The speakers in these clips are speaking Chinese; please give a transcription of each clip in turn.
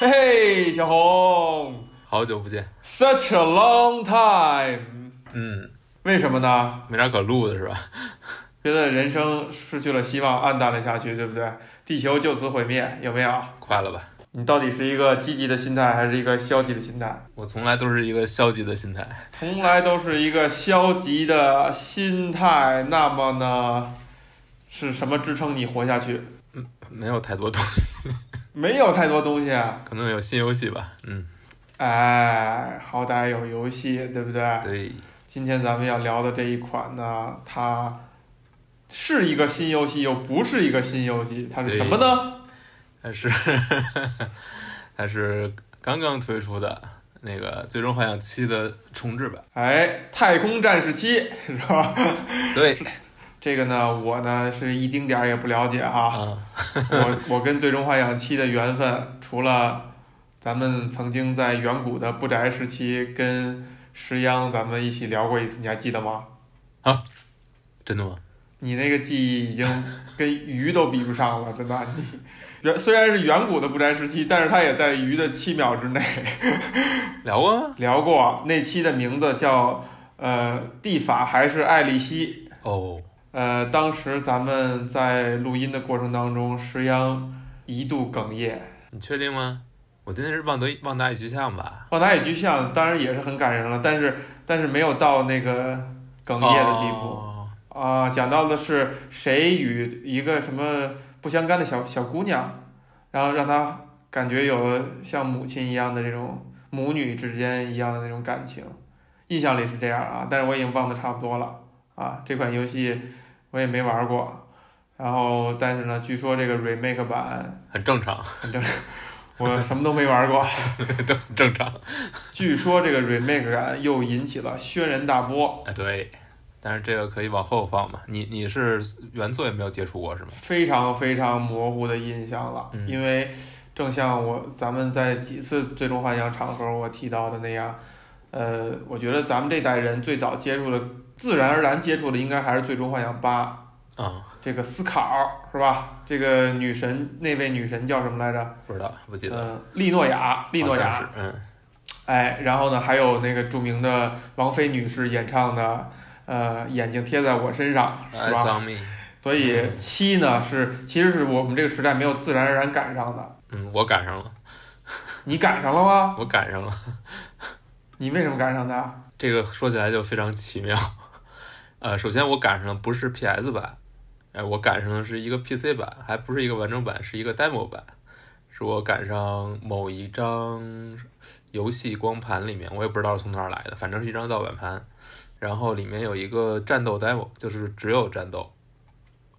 嘿嘿，小红好久不见，，such a long time，嗯，为什么呢？没啥可录的是吧？觉得人生失去了希望，暗淡了下去，对不对？地球就此毁灭，有没有？快了吧？你到底是一个积极的心态，还是一个消极的心态？我从来都是一个消极的心态，从来都是一个消极的心态。那么呢，是什么支撑你活下去？嗯没有太多东西，没有太多东西啊。可能有新游戏吧。嗯，哎，好歹有游戏，对不对？对，今天咱们要聊的这一款呢，它是一个新游戏，又不是一个新游戏，它是什么呢？它是 它是刚刚推出的那个《最终幻想七》的重置版。哎，太空战士七是吧？对，这个呢，我呢是一丁点儿也不了解哈。啊，我我跟最终幻想七的缘分，除了咱们曾经在远古的不宅时期跟石央咱们一起聊过一次，你还记得吗？啊真的吗？你那个记忆已经跟鱼都比不上了，真的。你远虽然是远古的不宅时期，但是它也在鱼的七秒之内。聊过吗？聊过那期的名字叫呃地法还是艾丽西？哦，呃，当时咱们在录音的过程当中，石央一度哽咽。你确定吗？我记得是旺德旺达与巨像吧？旺达与巨像当然也是很感人了，但是但是没有到那个哽咽的地步。哦啊，讲到的是谁与一个什么不相干的小小姑娘，然后让她感觉有了像母亲一样的这种母女之间一样的那种感情，印象里是这样啊，但是我已经忘得差不多了啊。这款游戏我也没玩过，然后但是呢，据说这个 remake 版，很正常，很正常我什么都没玩过，都很正常。据说这个 remake 版又引起了轩然大波，哎，对，但是这个可以往后放嘛。你你是原作也没有接触过是吗？非常非常模糊的印象了，嗯因为正像我咱们在几次最终幻想场合我提到的那样，呃，我觉得咱们这代人最早接触的，自然而然接触的应该还是最终幻想八，啊、这个思考是吧？这个女神那位女神叫什么来着？不知道，不记得了。嗯、利诺雅，利诺亚好像是，，嗯，哎，然后呢，还有那个著名的王菲女士演唱的。呃，眼睛贴在我身上，是吧。所以七呢是其实是我们这个时代没有自然而然赶上的。嗯，我赶上了，你赶上了吗？我赶上了。你为什么赶上的？这个说起来就非常奇妙。呃，首先我赶上的不是 PS 版，哎，我赶上的是一个 PC 版，还不是一个完整版，是一个 demo 版。是我赶上某一张游戏光盘里面，我也不知道是从哪儿来的，反正是一张盗版盘。然后里面有一个战斗 demo，就是只有战斗，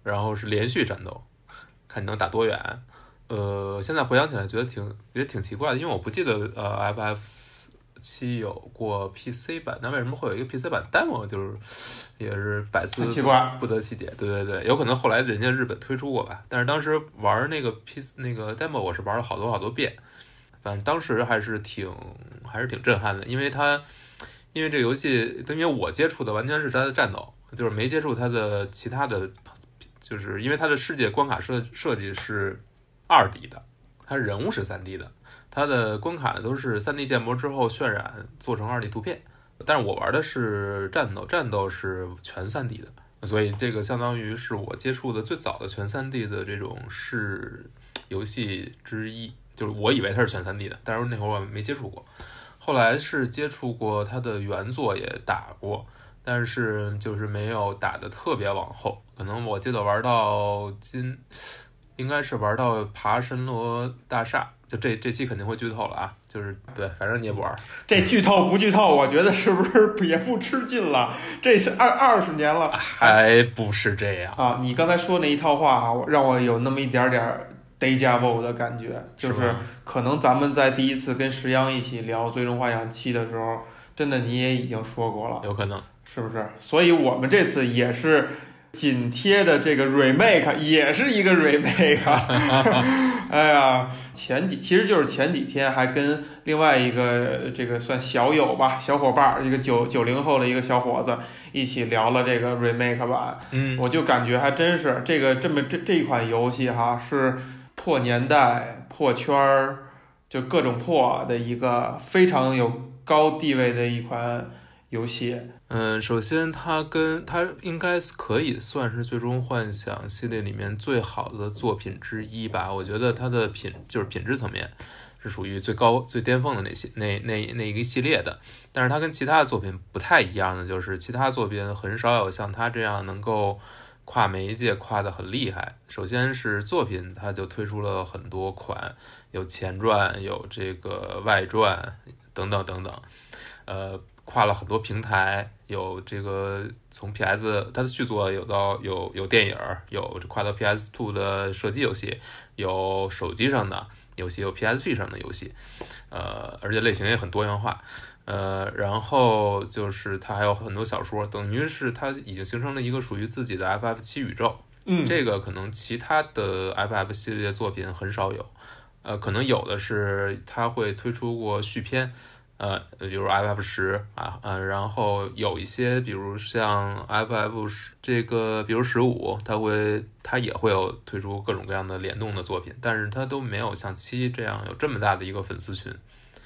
然后是连续战斗，看你能打多远。呃，现在回想起来觉得挺觉得挺奇怪的，因为我不记得呃 FF 七有过 PC 版，那为什么会有一个 PC 版 demo？就是也是百思。不得其解。对对对，有可能后来人家日本推出过吧，但是当时玩那个 PC 那个 demo，我是玩了好多好多遍，反正当时还是挺还是挺震撼的，因为它因为这个游戏，因为我接触的完全是它的战斗，就是没接触它的其他的，就是因为它的世界关卡设设计是二 D 的，它人物是三 D 的，它的关卡都是三 D 建模之后渲染做成二 D 图片。但是我玩的是战斗，战斗是全三 D 的，所以这个相当于是我接触的最早的全三 D 的这种是游戏之一，就是我以为它是全三 D 的，但是那会儿我没接触过。后来是接触过它的原作，也打过，但是就是没有打的特别往后。可能我记得玩到今，应该是玩到爬神罗大厦，就这这期肯定会剧透了啊！就是对，反正你也不玩，这剧透不剧透，我觉得是不是也不吃劲了？这是二二十年了还不是这样。啊！你刚才说那一套话啊，让我有那么一点点儿 deja vu 的感觉，就是可能咱们在第一次跟石央一起聊《最终幻想七》的时候，真的你也已经说过了，有可能，是不是？所以我们这次也是紧贴的这个 remake，也是一个 remake。哎呀，前几其实就是前几天还跟另外一个这个算小友吧，小伙伴儿，一个九九零后的一个小伙子一起聊了这个 remake 版，嗯，我就感觉还真是这个这么这这一款游戏哈是破年代、破圈儿，就各种破的一个非常有高地位的一款游戏。嗯，首先它跟它应该可以算是《最终幻想》系列里面最好的作品之一吧。我觉得它的品就是品质层面是属于最高最巅峰的那些那那那一个系列的。但是它跟其他的作品不太一样的就是，其他作品很少有像它这样能够跨媒介跨的很厉害。首先是作品，它就推出了很多款，有前传，有这个外传等等等等，呃。跨了很多平台，有这个从 PS 它的续作有到有有电影，有跨到 PS Two 的射击游戏，有手机上的游戏，有 PSP 上的游戏，呃，而且类型也很多元化，呃，然后就是它还有很多小说，等于是它已经形成了一个属于自己的 FF 七宇宙。嗯，这个可能其他的 FF 系列作品很少有，呃，可能有的是它会推出过续篇。呃，比如 FF 十啊，呃，然后有一些，比如像 FF 十这个，比如十五，它会它也会有推出各种各样的联动的作品，但是它都没有像七这样有这么大的一个粉丝群。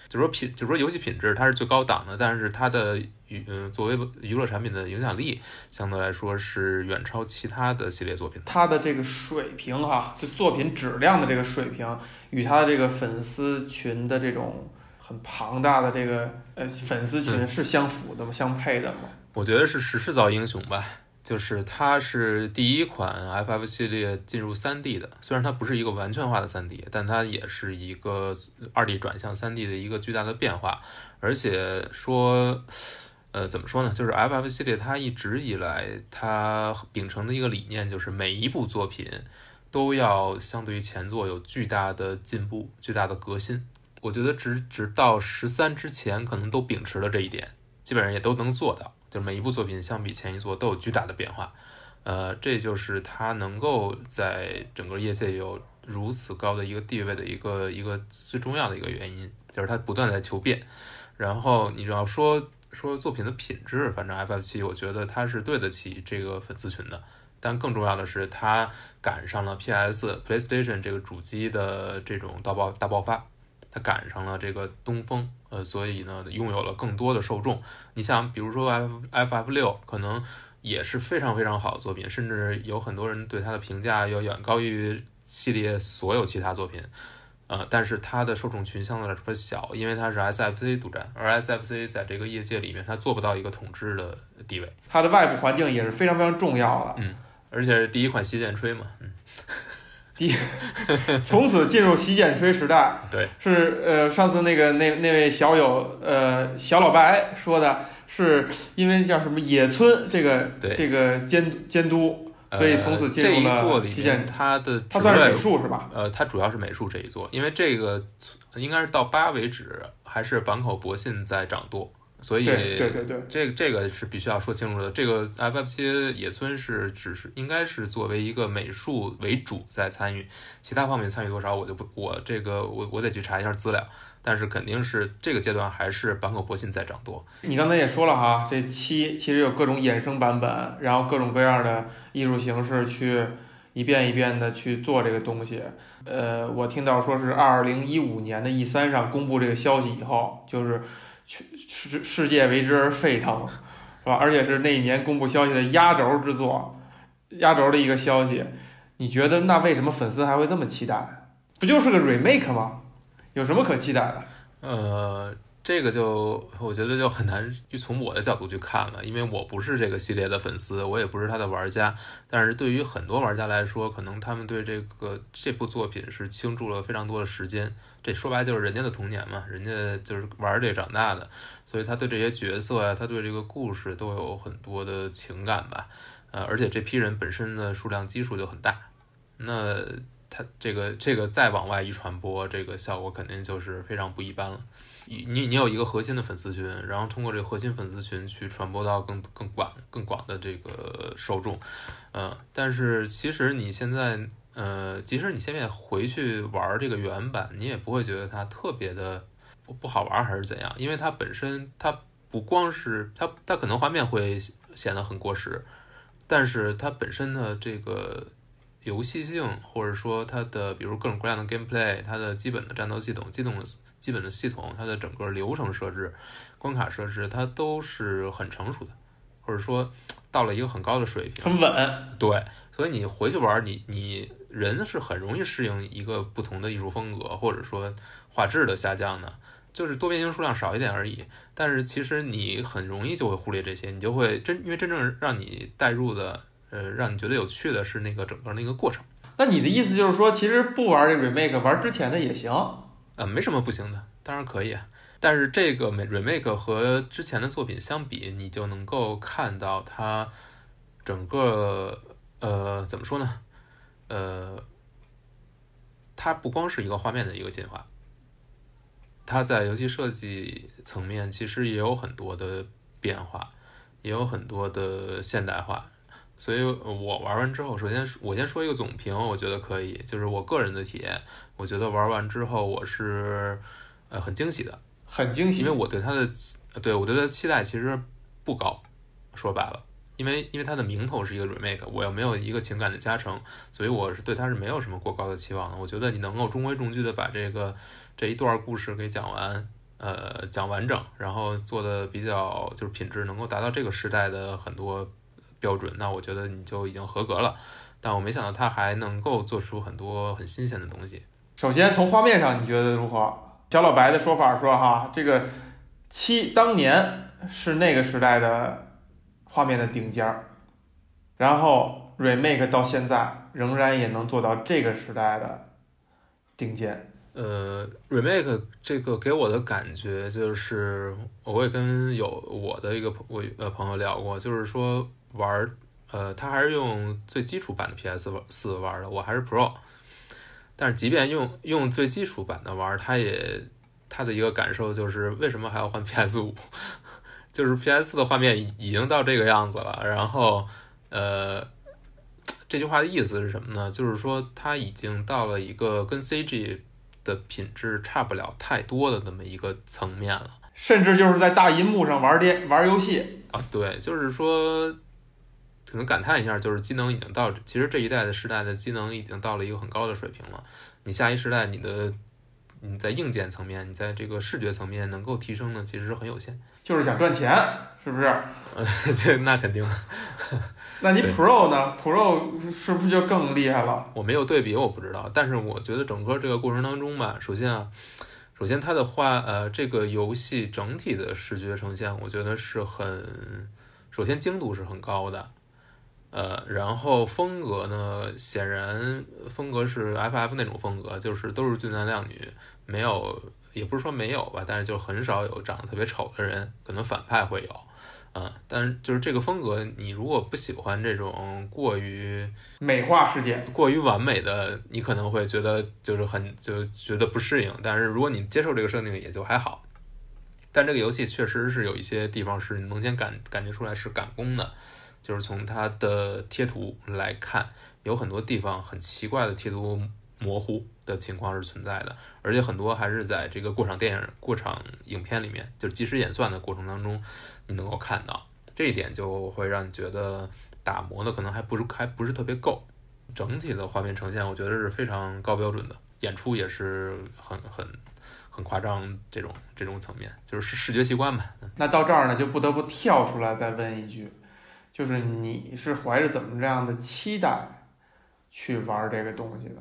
就说品，就说游戏品质它是最高档的，但是它的娱，呃，作为娱乐产品的影响力相对来说是远超其他的系列作品。它的这个水平哈，就作品质量的这个水平，与它的这个粉丝群的这种。很庞大的这个呃粉丝群是相符的吗？相配的吗？我觉得是时势造英雄吧，就是它是第一款 FF 系列进入 3D 的，虽然它不是一个完全化的 3D，但它也是一个 2D 转向 3D 的一个巨大的变化。而且说，呃，怎么说呢？就是 FF 系列它一直以来它秉承的一个理念，就是每一部作品都要相对于前作有巨大的进步、巨大的革新。我觉得直直到十三之前，可能都秉持了这一点，基本上也都能做到。就每一部作品相比前一作都有巨大的变化，呃，这就是它能够在整个业界有如此高的一个地位的一个一个最重要的一个原因，就是它不断在求变。然后你要说说作品的品质，反正 FF 七，我觉得它是对得起这个粉丝群的。但更重要的是，它赶上了 PS、PlayStation 这个主机的这种大爆大爆发。它赶上了这个东风，呃，所以呢，拥有了更多的受众。你想，比如说 F F F 六，可能也是非常非常好的作品，甚至有很多人对它的评价要远高于系列所有其他作品。呃，但是它的受众群相对来说小，因为它是 S F C 独占，而 S F C 在这个业界里面，它做不到一个统治的地位。它的外部环境也是非常非常重要的。嗯，而且是第一款洗剪吹嘛，嗯。第，从此进入洗剪吹时代。对，是呃，上次那个那那位小友呃小老白说的，是因为叫什么野村这个这个监监督，所以从此进入了洗剪。它的他算是美术是吧？呃，他主要是美术这一座，因为这个应该是到八为止，还是坂口博信在掌舵。所以，对对对，这个这个是必须要说清楚的。这个 FF 七野村是只是应该是作为一个美术为主在参与，其他方面参与多少我就不我这个我我得去查一下资料。但是肯定是这个阶段还是坂口博信在掌舵。你刚才也说了哈，这七其实有各种衍生版本，然后各种各样的艺术形式去一遍一遍的去做这个东西。呃，我听到说是二零一五年的 E 三上公布这个消息以后，就是。世世界为之而沸腾，是吧？而且是那一年公布消息的压轴之作，压轴的一个消息。你觉得那为什么粉丝还会这么期待？不就是个 remake 吗？有什么可期待的？呃。这个就我觉得就很难从我的角度去看了，因为我不是这个系列的粉丝，我也不是他的玩家。但是对于很多玩家来说，可能他们对这个这部作品是倾注了非常多的时间。这说白就是人家的童年嘛，人家就是玩这长大的，所以他对这些角色呀，他对这个故事都有很多的情感吧。呃，而且这批人本身的数量基数就很大，那他这个这个再往外一传播，这个效果肯定就是非常不一般了。你你有一个核心的粉丝群，然后通过这个核心粉丝群去传播到更更广更广的这个受众，嗯，但是其实你现在，呃，即使你现在回去玩这个原版，你也不会觉得它特别的不不好玩还是怎样，因为它本身它不光是它它可能画面会显得很过时，但是它本身的这个游戏性，或者说它的比如各种各样的 gameplay，它的基本的战斗系统、机动基本的系统，它的整个流程设置、关卡设置，它都是很成熟的，或者说到了一个很高的水平，很稳。对，所以你回去玩，你你人是很容易适应一个不同的艺术风格，或者说画质的下降的。就是多边形数量少一点而已，但是其实你很容易就会忽略这些，你就会真因为真正让你带入的，呃，让你觉得有趣的是那个整个那个过程。那你的意思就是说，其实不玩这 remake，玩之前的也行？呃，没什么不行的，当然可以啊。但是这个 remake 和之前的作品相比，你就能够看到它整个呃怎么说呢？呃，它不光是一个画面的一个进化。它在游戏设计层面其实也有很多的变化，也有很多的现代化，所以我玩完之后，首先我先说一个总评，我觉得可以，就是我个人的体验，我觉得玩完之后我是呃很惊喜的，很惊喜，因为我对它的对我对它的期待其实不高，说白了，因为因为它的名头是一个 remake，我又没有一个情感的加成，所以我是对它是没有什么过高的期望的。我觉得你能够中规中矩的把这个。这一段故事给讲完，呃，讲完整，然后做的比较就是品质能够达到这个时代的很多标准，那我觉得你就已经合格了。但我没想到他还能够做出很多很新鲜的东西。首先从画面上你觉得如何？小老白的说法说哈，这个七当年是那个时代的画面的顶尖儿，然后 remake 到现在仍然也能做到这个时代的顶尖。呃，remake 这个给我的感觉就是，我也跟有我的一个我呃朋友聊过，就是说玩呃，他还是用最基础版的 PS 四玩的，我还是 Pro，但是即便用用最基础版的玩，他也他的一个感受就是，为什么还要换 PS 五？就是 PS 四的画面已经到这个样子了，然后呃，这句话的意思是什么呢？就是说它已经到了一个跟 CG。的品质差不了太多的那么一个层面了，甚至就是在大银幕上玩电玩游戏啊，对，就是说，可能感叹一下，就是机能已经到，其实这一代的时代的机能已经到了一个很高的水平了。你下一时代，你的你在硬件层面，你在这个视觉层面能够提升的，其实很有限。就是想赚钱，是不是？呃，这那肯定。那你 Pro 呢？Pro 是不是就更厉害了？我没有对比，我不知道。但是我觉得整个这个过程当中吧，首先啊，首先它的画，呃，这个游戏整体的视觉呈现，我觉得是很，首先精度是很高的，呃，然后风格呢，显然风格是 FF 那种风格，就是都是俊男靓女，没有，也不是说没有吧，但是就很少有长得特别丑的人，可能反派会有。嗯，但是就是这个风格，你如果不喜欢这种过于美化世界、过于完美的，你可能会觉得就是很就觉得不适应。但是如果你接受这个设定，也就还好。但这个游戏确实是有一些地方是能先感感觉出来是赶工的，就是从它的贴图来看，有很多地方很奇怪的贴图模糊的情况是存在的，而且很多还是在这个过场电影、过场影片里面，就是即时演算的过程当中。你能够看到这一点，就会让你觉得打磨的可能还不是还不是特别够。整体的画面呈现，我觉得是非常高标准的，演出也是很很很夸张。这种这种层面，就是视觉习惯吧。那到这儿呢，就不得不跳出来再问一句，就是你是怀着怎么这样的期待去玩这个东西的？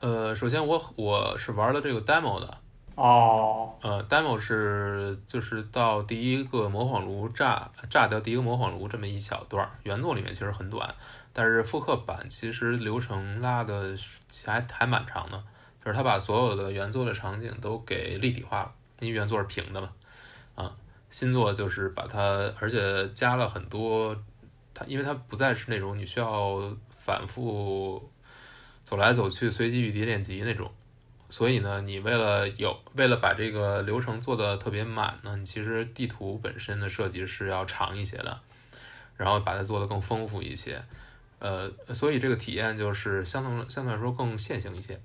呃，首先我我是玩了这个 demo 的。哦，呃，demo 是就是到第一个魔仿炉炸炸掉第一个魔仿炉这么一小段，原作里面其实很短，但是复刻版其实流程拉的还还蛮长的，就是他把所有的原作的场景都给立体化了，因为原作是平的嘛，啊，新作就是把它，而且加了很多，它因为它不再是那种你需要反复走来走去随机遇敌练级那种。所以呢，你为了有为了把这个流程做的特别满呢，你其实地图本身的设计是要长一些的，然后把它做的更丰富一些，呃，所以这个体验就是相对相对来说更线性一些，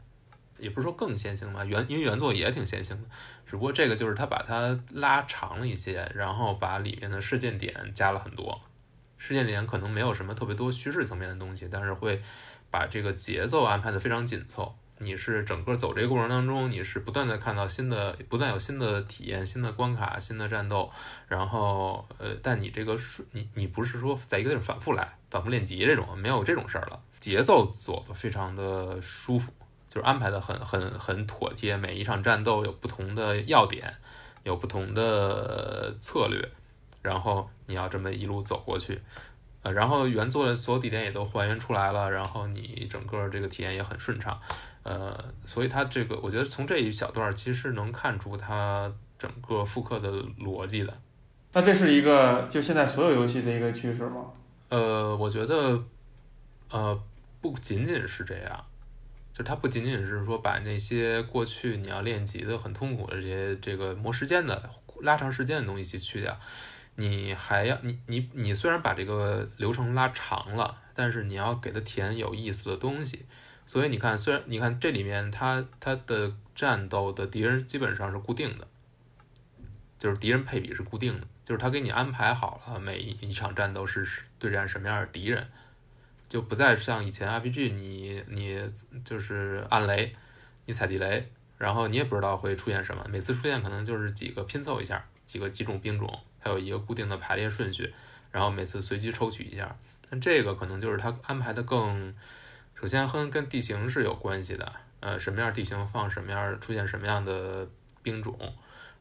也不是说更线性吧，原因为原作也挺线性的，只不过这个就是它把它拉长了一些，然后把里面的事件点加了很多，事件点可能没有什么特别多叙事层面的东西，但是会。把这个节奏安排的非常紧凑。你是整个走这个过程当中，你是不断的看到新的，不断有新的体验、新的关卡、新的战斗，然后呃，但你这个是你你不是说在一个地方反复来、反复练级这种，没有这种事儿了，节奏走的非常的舒服，就是安排的很很很妥帖，每一场战斗有不同的要点，有不同的策略，然后你要这么一路走过去。呃，然后原作的所有地点也都还原出来了，然后你整个这个体验也很顺畅，呃，所以它这个我觉得从这一小段其实能看出它整个复刻的逻辑的。那这是一个就现在所有游戏的一个趋势吗？呃，我觉得，呃，不仅仅是这样，就它不仅仅是说把那些过去你要练级的很痛苦的这些这个磨时间的拉长时间的东西去去掉。你还要你你你虽然把这个流程拉长了，但是你要给它填有意思的东西。所以你看，虽然你看这里面它它的战斗的敌人基本上是固定的，就是敌人配比是固定的，就是他给你安排好了每一场战斗是对战什么样的敌人，就不再像以前 RPG 你你就是按雷，你踩地雷，然后你也不知道会出现什么，每次出现可能就是几个拼凑一下，几个几种兵种。还有一个固定的排列顺序，然后每次随机抽取一下。但这个可能就是它安排的更，首先跟跟地形是有关系的，呃，什么样地形放什么样出现什么样的兵种，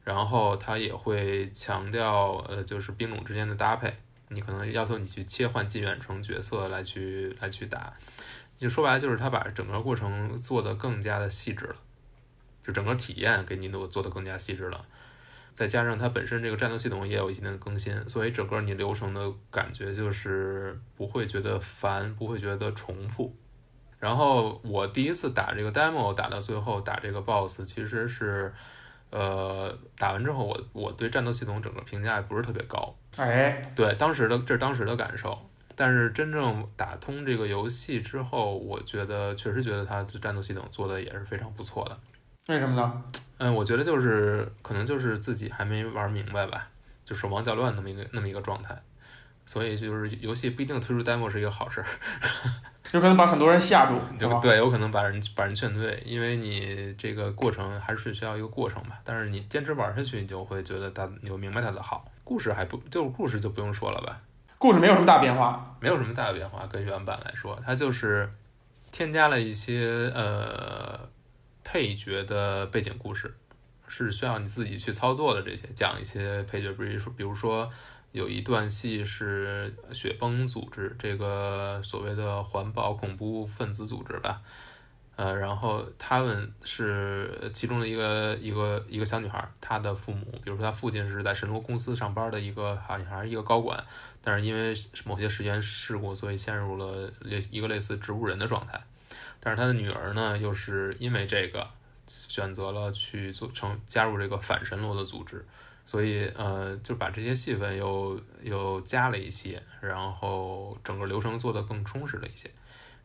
然后他也会强调呃，就是兵种之间的搭配。你可能要求你去切换近远程角色来去来去打，就说白了就是他把整个过程做得更加的细致了，就整个体验给你都做得更加细致了。再加上它本身这个战斗系统也有一定的更新，所以整个你流程的感觉就是不会觉得烦，不会觉得重复。然后我第一次打这个 demo 打到最后打这个 boss，其实是，呃，打完之后我我对战斗系统整个评价也不是特别高。哎，对，当时的这是当时的感受，但是真正打通这个游戏之后，我觉得确实觉得它的战斗系统做的也是非常不错的。为什么呢？嗯，我觉得就是可能就是自己还没玩明白吧，就手忙脚乱那么一个那么一个状态，所以就是游戏不一定推出 demo 是一个好事儿，有可能把很多人吓住，对吧对，有可能把人把人劝退，因为你这个过程还是需要一个过程吧。但是你坚持玩下去，你就会觉得它，你就明白它的好。故事还不就是故事就不用说了吧，故事没有什么大变化，没有什么大变化，跟原版来说，它就是添加了一些呃。配角的背景故事是需要你自己去操作的。这些讲一些配角，比如说，比如说有一段戏是雪崩组织这个所谓的环保恐怖分子组织吧，呃，然后他们是其中的一个一个一个小女孩，她的父母，比如说她父亲是在神罗公司上班的一个好像还是一个高管，但是因为某些时间事故，所以陷入了类一个类似植物人的状态。但是他的女儿呢，又是因为这个选择了去做成加入这个反神罗的组织，所以呃就把这些戏份又又加了一些，然后整个流程做得更充实了一些。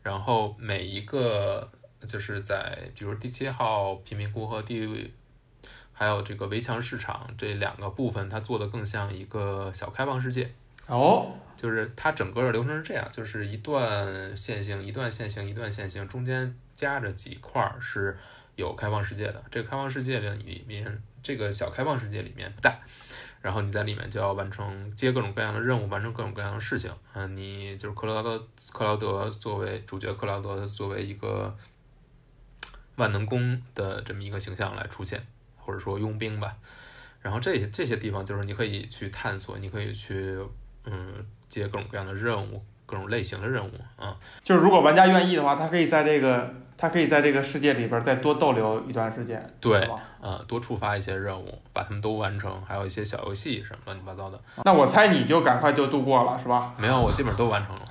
然后每一个就是在比如第七号贫民窟和第还有这个围墙市场这两个部分，它做的更像一个小开放世界。哦。就是它整个的流程是这样，就是一段线性，一段线性，一段线性，中间夹着几块是有开放世界的。这个开放世界里面，这个小开放世界里面不大，然后你在里面就要完成接各种各样的任务，完成各种各样的事情。嗯，你就是克劳德，克劳德作为主角，克劳德作为一个万能工的这么一个形象来出现，或者说佣兵吧。然后这些这些地方就是你可以去探索，你可以去嗯。接各种各样的任务，各种类型的任务啊，就是如果玩家愿意的话，他可以在这个他可以在这个世界里边再多逗留一段时间，对，啊，多触发一些任务，把他们都完成，还有一些小游戏什么乱七八糟的。那我猜你就赶快就度过了，是吧？没有，我基本上都完成了，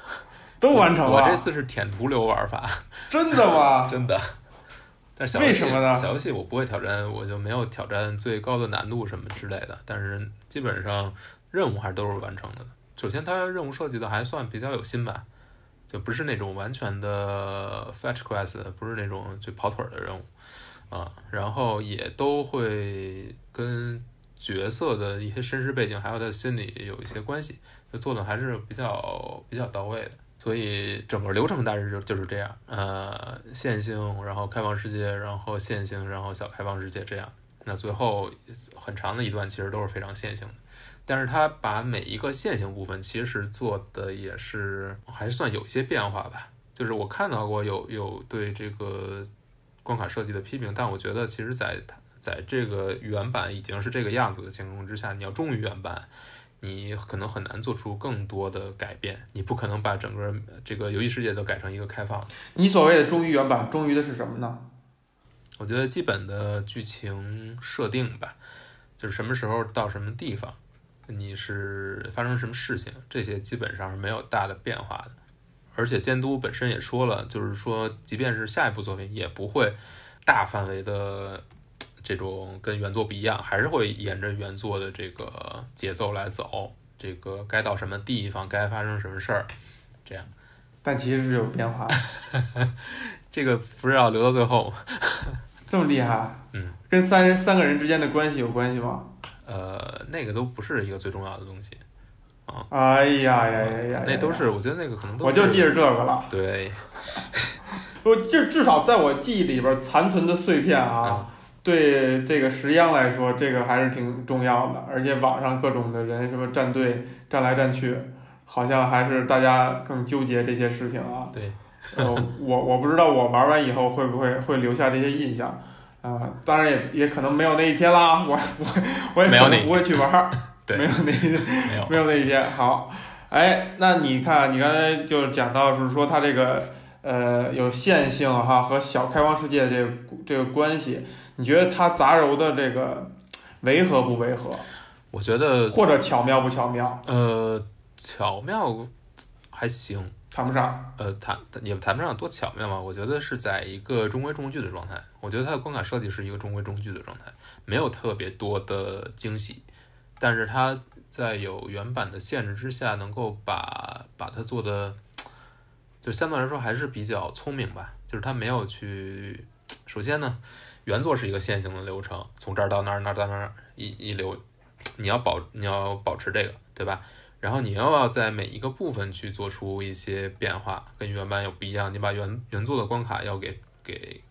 都完成了。我这次是舔图流玩法，真的吗？真的。但是小为什么呢？小游戏我不会挑战，我就没有挑战最高的难度什么之类的。但是基本上任务还是都是完成的。首先，它任务设计的还算比较有心吧，就不是那种完全的 fetch quest，不是那种就跑腿的任务啊。然后也都会跟角色的一些身世背景，还有他心理有一些关系，就做的还是比较比较到位的。所以整个流程大致就就是这样，呃，线性，然后开放世界，然后线性，然后小开放世界这样。那最后很长的一段其实都是非常线性的，但是它把每一个线性部分其实做的也是还算有一些变化吧。就是我看到过有有对这个关卡设计的批评，但我觉得其实在在这个原版已经是这个样子的情况之下，你要忠于原版。你可能很难做出更多的改变，你不可能把整个这个游戏世界都改成一个开放。你所谓的忠于原版，忠于的是什么呢？我觉得基本的剧情设定吧，就是什么时候到什么地方，你是发生什么事情，这些基本上是没有大的变化的。而且监督本身也说了，就是说，即便是下一部作品，也不会大范围的。这种跟原作不一样，还是会沿着原作的这个节奏来走。这个该到什么地方，该发生什么事儿，这样。但其实是有变化。这个不是要留到最后吗？这么厉害？嗯。跟三三个人之间的关系有关系吗？呃，那个都不是一个最重要的东西。啊。哎呀呀呀呀！那都是，我觉得那个可能都。我就记着这个了。对。我，就至少在我记忆里边残存的碎片啊。对这个石央来说，这个还是挺重要的，而且网上各种的人什么站队站来站去，好像还是大家更纠结这些事情啊。对，呃，我我不知道我玩完以后会不会会留下这些印象，啊，当然也也可能没有那一天啦，我我我也可能不会去玩，对，没有那一没有没有那一天。好，哎，那你看你刚才就讲到是说它这个。呃，有线性哈和小开放世界这个这个关系，你觉得它杂糅的这个违和不违和？我觉得或者巧妙不巧妙？呃，巧妙还行，谈不上。呃，谈也谈不上多巧妙嘛。我觉得是在一个中规中矩的状态。我觉得它的关卡设计是一个中规中矩的状态，没有特别多的惊喜，但是它在有原版的限制之下，能够把把它做的。就相对来说还是比较聪明吧，就是他没有去，首先呢，原作是一个线性的流程，从这儿到那儿，那儿到那儿一一流，你要保你要保持这个，对吧？然后你又要在每一个部分去做出一些变化，跟原版有不一样，你把原原作的关卡要给给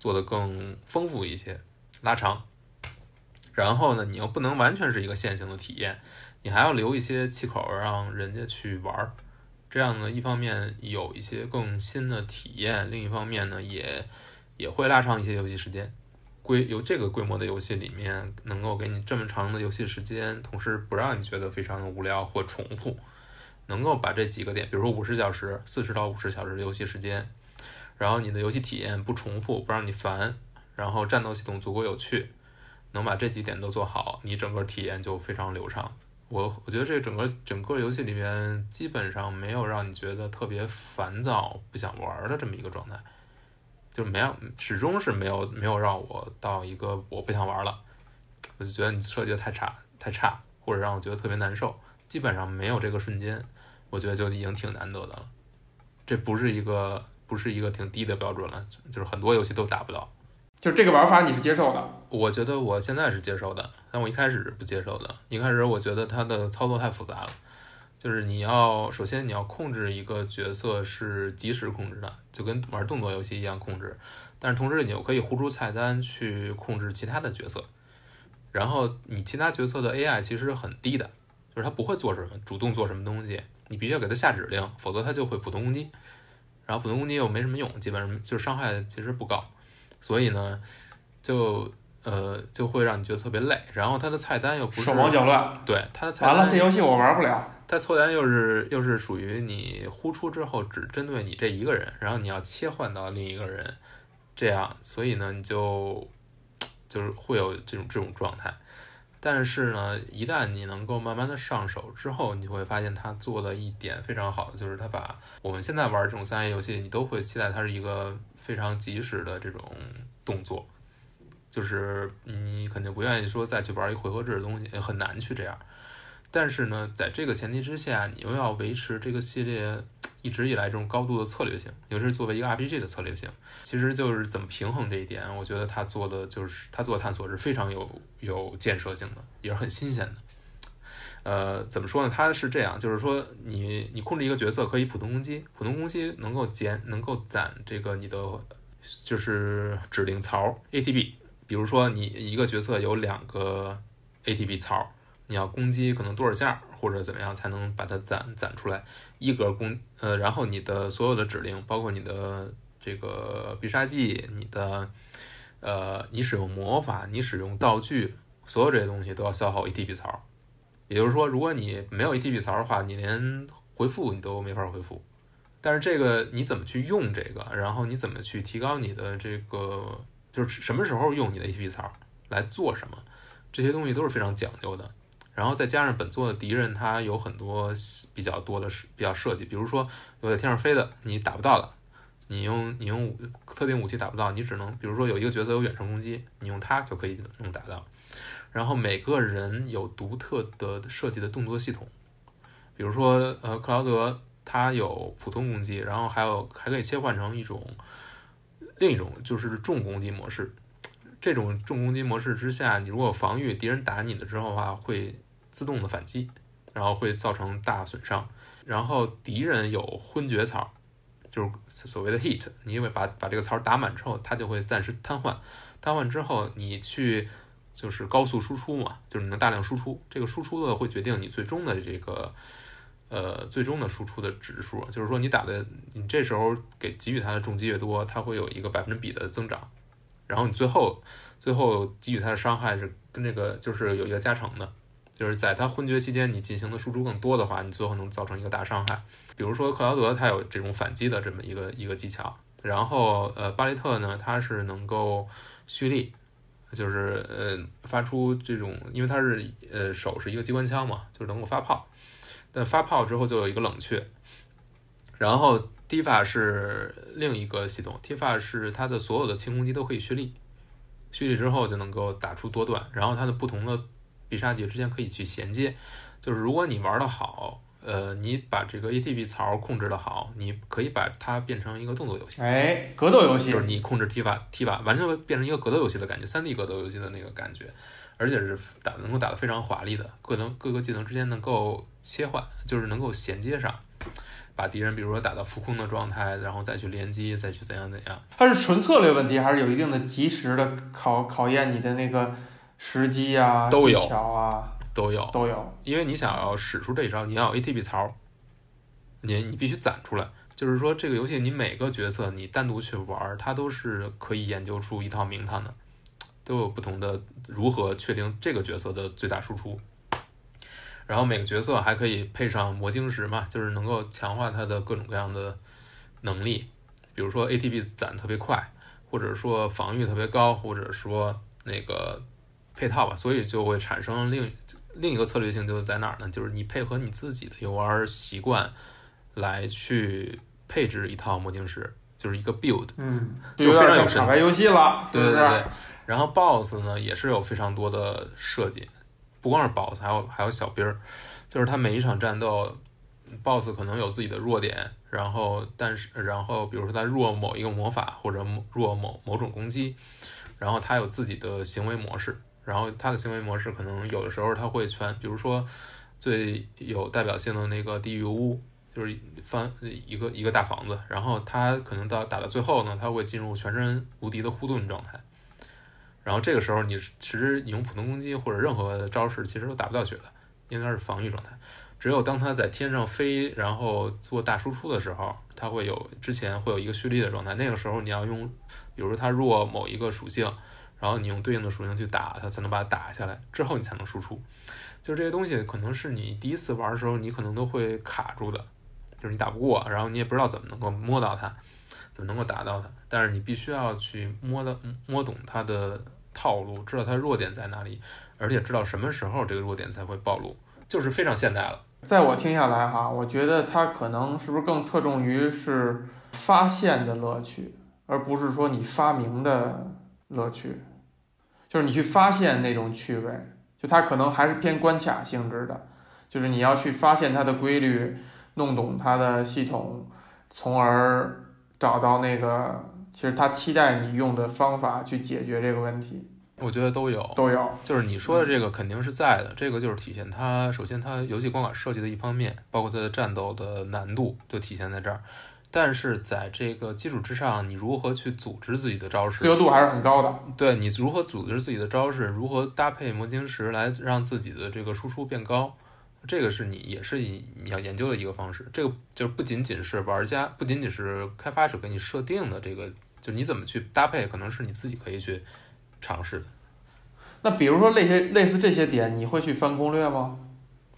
做的更丰富一些，拉长。然后呢，你又不能完全是一个线性的体验，你还要留一些气口让人家去玩儿。这样呢，一方面有一些更新的体验，另一方面呢，也也会拉长一些游戏时间。规由这个规模的游戏里面，能够给你这么长的游戏时间，同时不让你觉得非常的无聊或重复，能够把这几个点，比如说五十小时、四十到五十小时的游戏时间，然后你的游戏体验不重复，不让你烦，然后战斗系统足够有趣，能把这几点都做好，你整个体验就非常流畅。我我觉得这整个整个游戏里面基本上没有让你觉得特别烦躁、不想玩的这么一个状态，就没有始终是没有没有让我到一个我不想玩了，我就觉得你设计的太差太差，或者让我觉得特别难受，基本上没有这个瞬间，我觉得就已经挺难得的了。这不是一个不是一个挺低的标准了，就是很多游戏都达不到。就这个玩法你是接受的？我觉得我现在是接受的，但我一开始是不接受的。一开始我觉得它的操作太复杂了，就是你要首先你要控制一个角色是即时控制的，就跟玩动作游戏一样控制。但是同时你又可以呼出菜单去控制其他的角色，然后你其他角色的 AI 其实很低的，就是它不会做什么主动做什么东西，你必须要给它下指令，否则它就会普通攻击。然后普通攻击又没什么用，基本上就是伤害其实不高。所以呢，就呃就会让你觉得特别累，然后它的菜单又不是手忙脚乱，对它的菜单完了这游戏我玩不了。它菜单又是又是属于你呼出之后只针对你这一个人，然后你要切换到另一个人，这样，所以呢你就 就是会有这种这种状态。但是呢，一旦你能够慢慢的上手之后，你会发现它做的一点非常好的，就是它把我们现在玩这种三 A 游戏，你都会期待它是一个。非常及时的这种动作，就是你肯定不愿意说再去玩一回合制的东西，很难去这样。但是呢，在这个前提之下，你又要维持这个系列一直以来这种高度的策略性，尤其是作为一个 RPG 的策略性，其实就是怎么平衡这一点。我觉得他做的就是他做探索是非常有有建设性的，也是很新鲜的。呃，怎么说呢？它是这样，就是说你你控制一个角色可以普通攻击，普通攻击能够减能够攒这个你的就是指令槽 ATB。比如说你一个角色有两个 ATB 槽，你要攻击可能多少下或者怎么样才能把它攒攒出来一格攻呃，然后你的所有的指令，包括你的这个必杀技，你的呃你使用魔法，你使用道具，所有这些东西都要消耗 ATB 槽。也就是说，如果你没有 ATB 槽的话，你连回复你都没法回复。但是这个你怎么去用这个，然后你怎么去提高你的这个，就是什么时候用你的 ATB 槽来做什么，这些东西都是非常讲究的。然后再加上本作的敌人，他有很多比较多的比较设计，比如说有在天上飞的，你打不到的，你用你用武特定武器打不到，你只能比如说有一个角色有远程攻击，你用它就可以能打到。然后每个人有独特的设计的动作系统，比如说，呃，克劳德他有普通攻击，然后还有还可以切换成一种另一种就是重攻击模式。这种重攻击模式之下，你如果防御敌人打你了之后的话，会自动的反击，然后会造成大损伤。然后敌人有昏厥槽，就是所谓的 hit，你因为把把这个槽打满之后，它就会暂时瘫痪。瘫痪之后，你去。就是高速输出嘛，就是你能大量输出，这个输出的会决定你最终的这个，呃，最终的输出的指数。就是说，你打的，你这时候给给予它的重击越多，它会有一个百分之比的增长。然后你最后，最后给予他的伤害是跟这个就是有一个加成的，就是在他昏厥期间，你进行的输出更多的话，你最后能造成一个大伤害。比如说克劳德，他有这种反击的这么一个一个技巧。然后，呃，巴雷特呢，他是能够蓄力。就是呃，发出这种，因为它是呃手是一个机关枪嘛，就是能够发炮。但发炮之后就有一个冷却。然后 Tifa 是另一个系统，Tifa 是它的所有的轻攻击都可以蓄力，蓄力之后就能够打出多段。然后它的不同的必杀技之间可以去衔接，就是如果你玩的好。呃，你把这个 ATB 槽控制的好，你可以把它变成一个动作游戏，哎，格斗游戏，就是你控制 T 发，T 发完全变成一个格斗游戏的感觉，三 D 格斗游戏的那个感觉，而且是打能够打得非常华丽的，各能各个技能之间能够切换，就是能够衔接上，把敌人比如说打到浮空的状态，然后再去连击，再去怎样怎样。它是纯策略问题，还是有一定的及时的考考验你的那个时机啊、都有啊？都有都有，因为你想要使出这一招，你要有 ATB 槽，你你必须攒出来。就是说，这个游戏你每个角色你单独去玩，它都是可以研究出一套名堂的，都有不同的如何确定这个角色的最大输出。然后每个角色还可以配上魔晶石嘛，就是能够强化它的各种各样的能力，比如说 ATB 攒特别快，或者说防御特别高，或者说那个配套吧，所以就会产生另。另一个策略性就在哪儿呢？就是你配合你自己的游玩习惯来去配置一套魔晶石，就是一个 build，嗯，就非常有卡牌游戏了，对对对。然后 boss 呢也是有非常多的设计，不光是 boss，还有还有小兵儿，就是他每一场战斗，boss 可能有自己的弱点，然后但是然后比如说他弱某一个魔法或者弱某某种攻击，然后他有自己的行为模式。然后他的行为模式可能有的时候他会全，比如说最有代表性的那个地狱屋，就是翻一个一个大房子，然后他可能到打到最后呢，他会进入全身无敌的护盾状态。然后这个时候你其实你用普通攻击或者任何招式其实都打不到血的，因为它是防御状态。只有当他在天上飞，然后做大输出的时候，他会有之前会有一个蓄力的状态。那个时候你要用，比如说他弱某一个属性。然后你用对应的属性去打它，才能把它打下来，之后你才能输出。就是这些东西，可能是你第一次玩的时候，你可能都会卡住的，就是你打不过，然后你也不知道怎么能够摸到它，怎么能够打到它。但是你必须要去摸到摸懂它的套路，知道它弱点在哪里，而且知道什么时候这个弱点才会暴露，就是非常现代了。在我听下来哈，我觉得它可能是不是更侧重于是发现的乐趣，而不是说你发明的乐趣。就是你去发现那种趣味，就它可能还是偏关卡性质的，就是你要去发现它的规律，弄懂它的系统，从而找到那个其实他期待你用的方法去解决这个问题。我觉得都有，都有。就是你说的这个肯定是在的，这个就是体现它首先它游戏关卡设计的一方面，包括它的战斗的难度就体现在这儿。但是在这个基础之上，你如何去组织自己的招式？自由度还是很高的。对你如何组织自己的招式，如何搭配魔晶石来让自己的这个输出变高，这个是你也是你要研究的一个方式。这个就是不仅仅是玩家，不仅仅是开发者给你设定的这个，就你怎么去搭配，可能是你自己可以去尝试的。那比如说类些类似这些点，你会去翻攻略吗？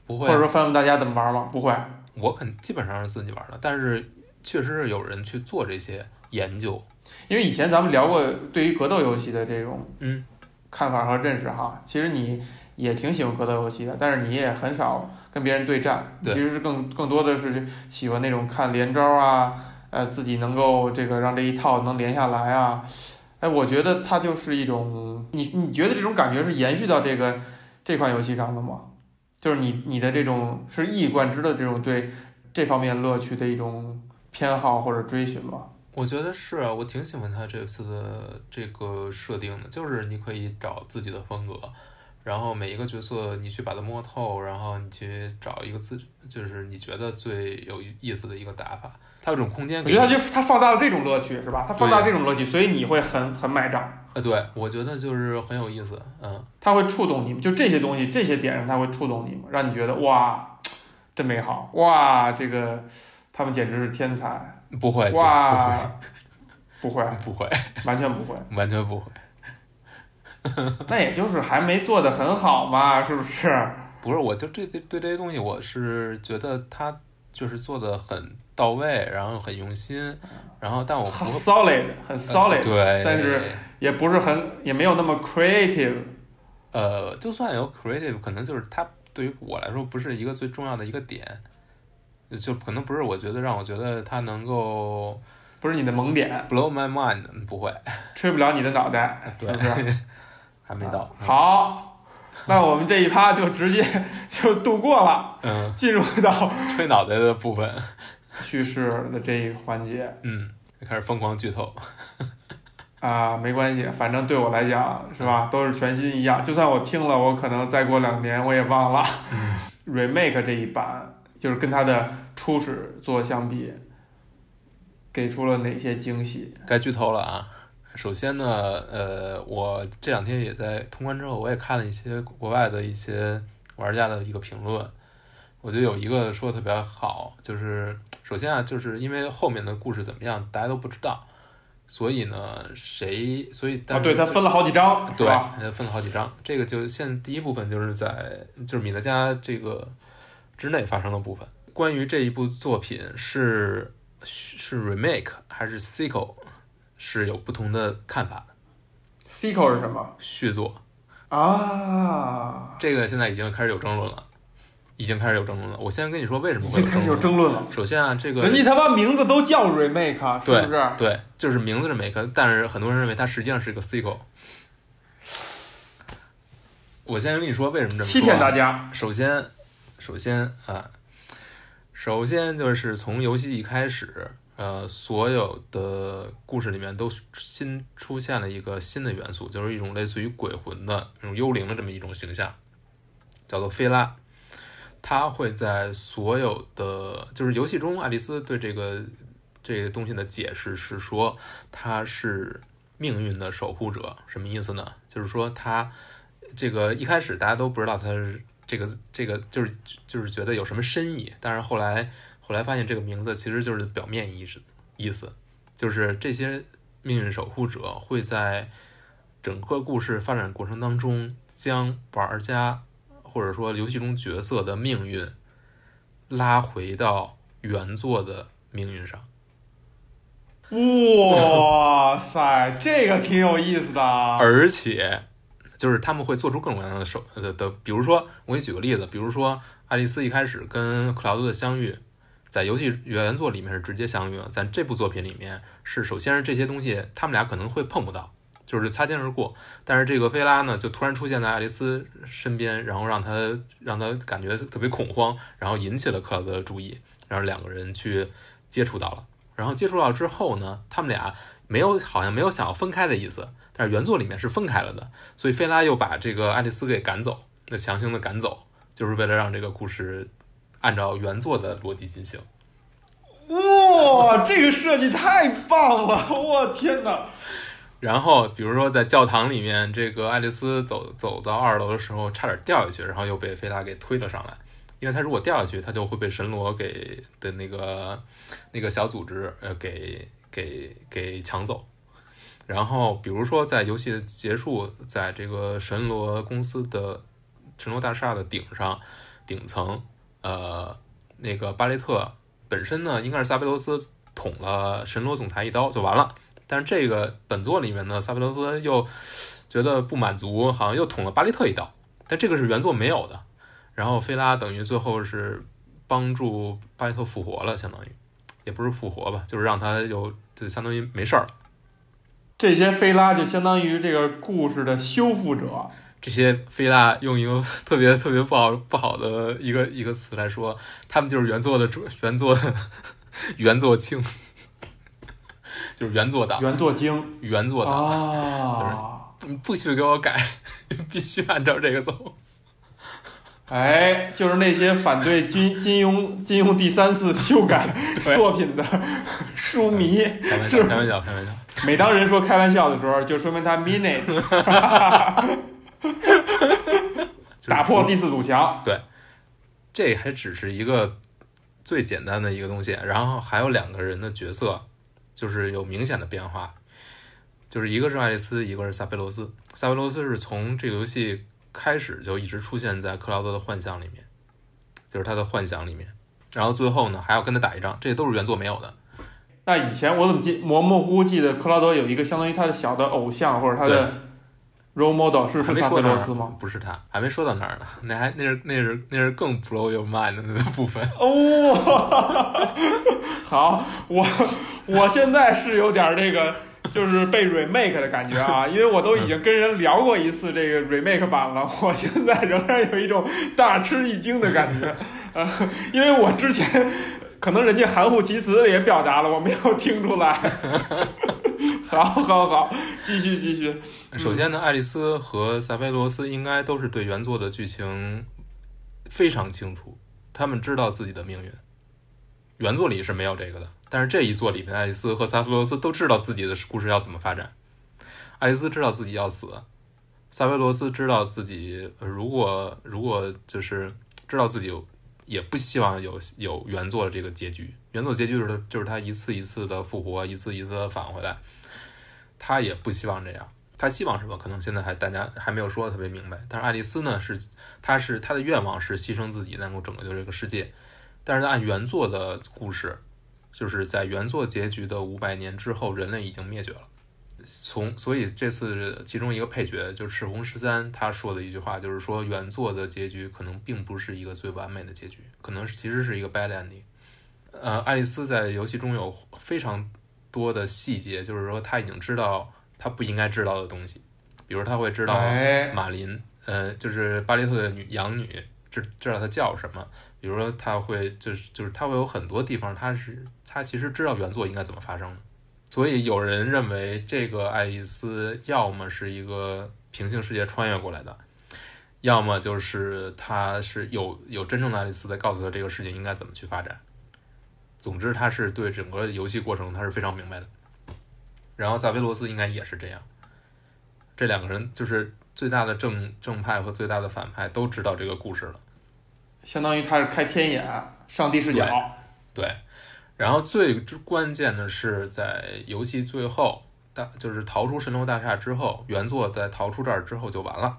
不会，或者说翻问大家怎么玩吗？不会，我肯基本上是自己玩的，但是。确实是有人去做这些研究，因为以前咱们聊过对于格斗游戏的这种嗯看法和认识哈，其实你也挺喜欢格斗游戏的，但是你也很少跟别人对战，其实是更更多的是喜欢那种看连招啊，呃自己能够这个让这一套能连下来啊，哎，我觉得它就是一种你你觉得这种感觉是延续到这个这款游戏上的吗？就是你你的这种是一以贯之的这种对这方面乐趣的一种。偏好或者追寻吧，我觉得是啊，我挺喜欢他这次的这个设定的，就是你可以找自己的风格，然后每一个角色你去把它摸透，然后你去找一个自，就是你觉得最有意思的一个打法，它有种空间。我觉得它就它放大了这种乐趣，是吧？它放大这种乐趣，所以你会很很买账。呃，对，我觉得就是很有意思，嗯，它会触动你们，就这些东西，这些点上，它会触动你们，让你觉得哇，真美好，哇，这个。他们简直是天才！不会哇，不会不会，完全不会，完全不会。那也就是还没做的很好嘛，是不是？不是，我就这对这些东西，我是觉得他就是做的很到位，然后很用心，然后但我很 solid，很 solid，对，但是也不是很，也没有那么 creative。呃，就算有 creative，可能就是他对于我来说不是一个最重要的一个点。就可能不是，我觉得让我觉得他能够不是你的萌点，blow my mind，不会吹不了你的脑袋，对，还没到。好，那我们这一趴就直接就度过了，嗯，进入到吹脑袋的部分，叙事的这一环节，嗯，开始疯狂剧透啊，没关系，反正对我来讲是吧，都是全新一样，就算我听了，我可能再过两年我也忘了，remake 这一版。就是跟它的初始作相比，给出了哪些惊喜？该剧透了啊！首先呢，呃，我这两天也在通关之后，我也看了一些国外的一些玩家的一个评论，我觉得有一个说的特别好，就是首先啊，就是因为后面的故事怎么样，大家都不知道，所以呢，谁所以啊，对他分了好几章，对，分了好几章。这个就现第一部分就是在就是米德加这个。之内发生的部分，关于这一部作品是是 remake 还是 sequel，是有不同的看法的。sequel 是什么？续作啊，这个现在已经开始有争论了，已经开始有争论了。我先跟你说为什么会有争论了。首先啊，这个人家他妈名字都叫 remake，是不是？对，就是名字是 make，但是很多人认为它实际上是一个 sequel。我先跟你说为什么这么说，欺骗大家。首先。首先啊，首先就是从游戏一开始，呃，所有的故事里面都新出现了一个新的元素，就是一种类似于鬼魂的那种幽灵的这么一种形象，叫做菲拉。他会在所有的就是游戏中，爱丽丝对这个这个东西的解释是说，他是命运的守护者。什么意思呢？就是说，他这个一开始大家都不知道他是。这个这个就是就是觉得有什么深意，但是后来后来发现这个名字其实就是表面意思意思，就是这些命运守护者会在整个故事发展过程当中，将玩家或者说游戏中角色的命运拉回到原作的命运上。哇塞，这个挺有意思的，而且。就是他们会做出各种各样的手的的，比如说，我给你举个例子，比如说，爱丽丝一开始跟克劳德的相遇，在游戏原作里面是直接相遇了，在这部作品里面是首先是这些东西他们俩可能会碰不到，就是擦肩而过，但是这个菲拉呢就突然出现在爱丽丝身边，然后让她让她感觉特别恐慌，然后引起了克劳德的注意，然后两个人去接触到了，然后接触到之后呢，他们俩。没有好像没有想要分开的意思，但是原作里面是分开了的，所以菲拉又把这个爱丽丝给赶走，那强行的赶走，就是为了让这个故事按照原作的逻辑进行。哇，这个设计太棒了！我天哪！然后，比如说在教堂里面，这个爱丽丝走走到二楼的时候，差点掉下去，然后又被菲拉给推了上来。因为她如果掉下去，她就会被神罗给的那个那个小组织呃给给给抢走。然后，比如说在游戏的结束，在这个神罗公司的神罗大厦的顶上顶层，呃，那个巴雷特本身呢，应该是萨菲罗斯捅了神罗总裁一刀就完了。但是这个本作里面呢，萨菲罗斯又觉得不满足，好像又捅了巴雷特一刀，但这个是原作没有的。然后菲拉等于最后是帮助巴雷特复活了，相当于也不是复活吧，就是让他有就相当于没事儿了。这些菲拉就相当于这个故事的修复者。这些菲拉用一个 特别特别不好不好的一个一个词来说，他们就是原作的主原作的 原作清。就是原作党，原作精，原作党，啊，你不许给我改，必须按照这个走。哎，就是那些反对金金庸金庸第三次修改作品的书迷，开玩笑，开玩笑，开玩笑。每当人说开玩笑的时候，就说明他 mean it，打破第四堵墙。对，这还只是一个最简单的一个东西，然后还有两个人的角色。就是有明显的变化，就是一个是爱丽丝，一个是萨菲罗斯。萨菲罗斯是从这个游戏开始就一直出现在克劳德的幻象里面，就是他的幻想里面。然后最后呢，还要跟他打一仗，这些都是原作没有的。那以前我怎么记模模糊糊记得克劳德有一个相当于他的小的偶像或者他的 role model 是是萨菲罗斯吗？不是他，还没说到那儿呢。那还那是那是那是更 blow your mind 的那部分。哦，好，我。我现在是有点这个，就是被 remake 的感觉啊，因为我都已经跟人聊过一次这个 remake 版了，我现在仍然有一种大吃一惊的感觉，呃，因为我之前可能人家含糊其辞也表达了，我没有听出来。好，好，好，继续，继续。首先呢，爱丽丝和萨菲罗斯应该都是对原作的剧情非常清楚，他们知道自己的命运。原作里是没有这个的，但是这一作里面，爱丽丝和萨菲罗斯都知道自己的故事要怎么发展。爱丽丝知道自己要死，萨菲罗斯知道自己如果如果就是知道自己也不希望有有原作的这个结局。原作结局就是就是他一次一次的复活，一次一次的返回来，他也不希望这样。他希望什么？可能现在还大家还没有说的特别明白。但是爱丽丝呢，是她是她的愿望是牺牲自己，能够拯救这个世界。但是按原作的故事，就是在原作结局的五百年之后，人类已经灭绝了。从所以这次其中一个配角就是赤红十三，他说的一句话就是说，原作的结局可能并不是一个最完美的结局，可能是其实是一个 bad ending。呃，爱丽丝在游戏中有非常多的细节，就是说他已经知道他不应该知道的东西，比如他会知道马林，呃，就是巴雷特的女养女，知知道她叫什么。比如说，他会就是就是他会有很多地方，他是他其实知道原作应该怎么发生的，所以有人认为这个爱丽丝要么是一个平行世界穿越过来的，要么就是他是有有真正的爱丽丝在告诉他这个事情应该怎么去发展。总之，他是对整个游戏过程他是非常明白的。然后萨菲罗斯应该也是这样，这两个人就是最大的正正派和最大的反派都知道这个故事了。相当于他是开天眼，上帝视角。对，然后最关键的是在游戏最后，大就是逃出神龙大厦之后，原作在逃出这儿之后就完了。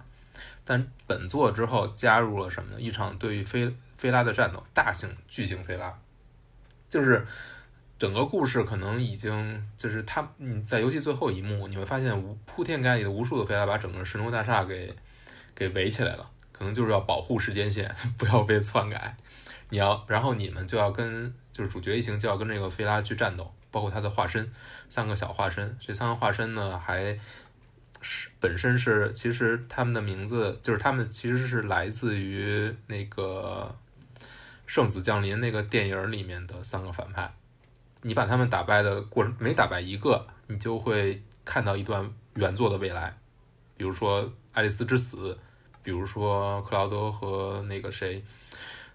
但本作之后加入了什么呢？一场对于菲菲拉的战斗，大型巨型菲拉，就是整个故事可能已经就是他，你在游戏最后一幕，你会发现无铺天盖地的无数的飞拉把整个神龙大厦给给围起来了。可能就是要保护时间线，不要被篡改。你要，然后你们就要跟，就是主角一行就要跟这个菲拉去战斗，包括他的化身，三个小化身。这三个化身呢，还是本身是，其实他们的名字就是他们其实是来自于那个《圣子降临》那个电影里面的三个反派。你把他们打败的过程，每打败一个，你就会看到一段原作的未来，比如说爱丽丝之死，比如说克劳德和那个谁，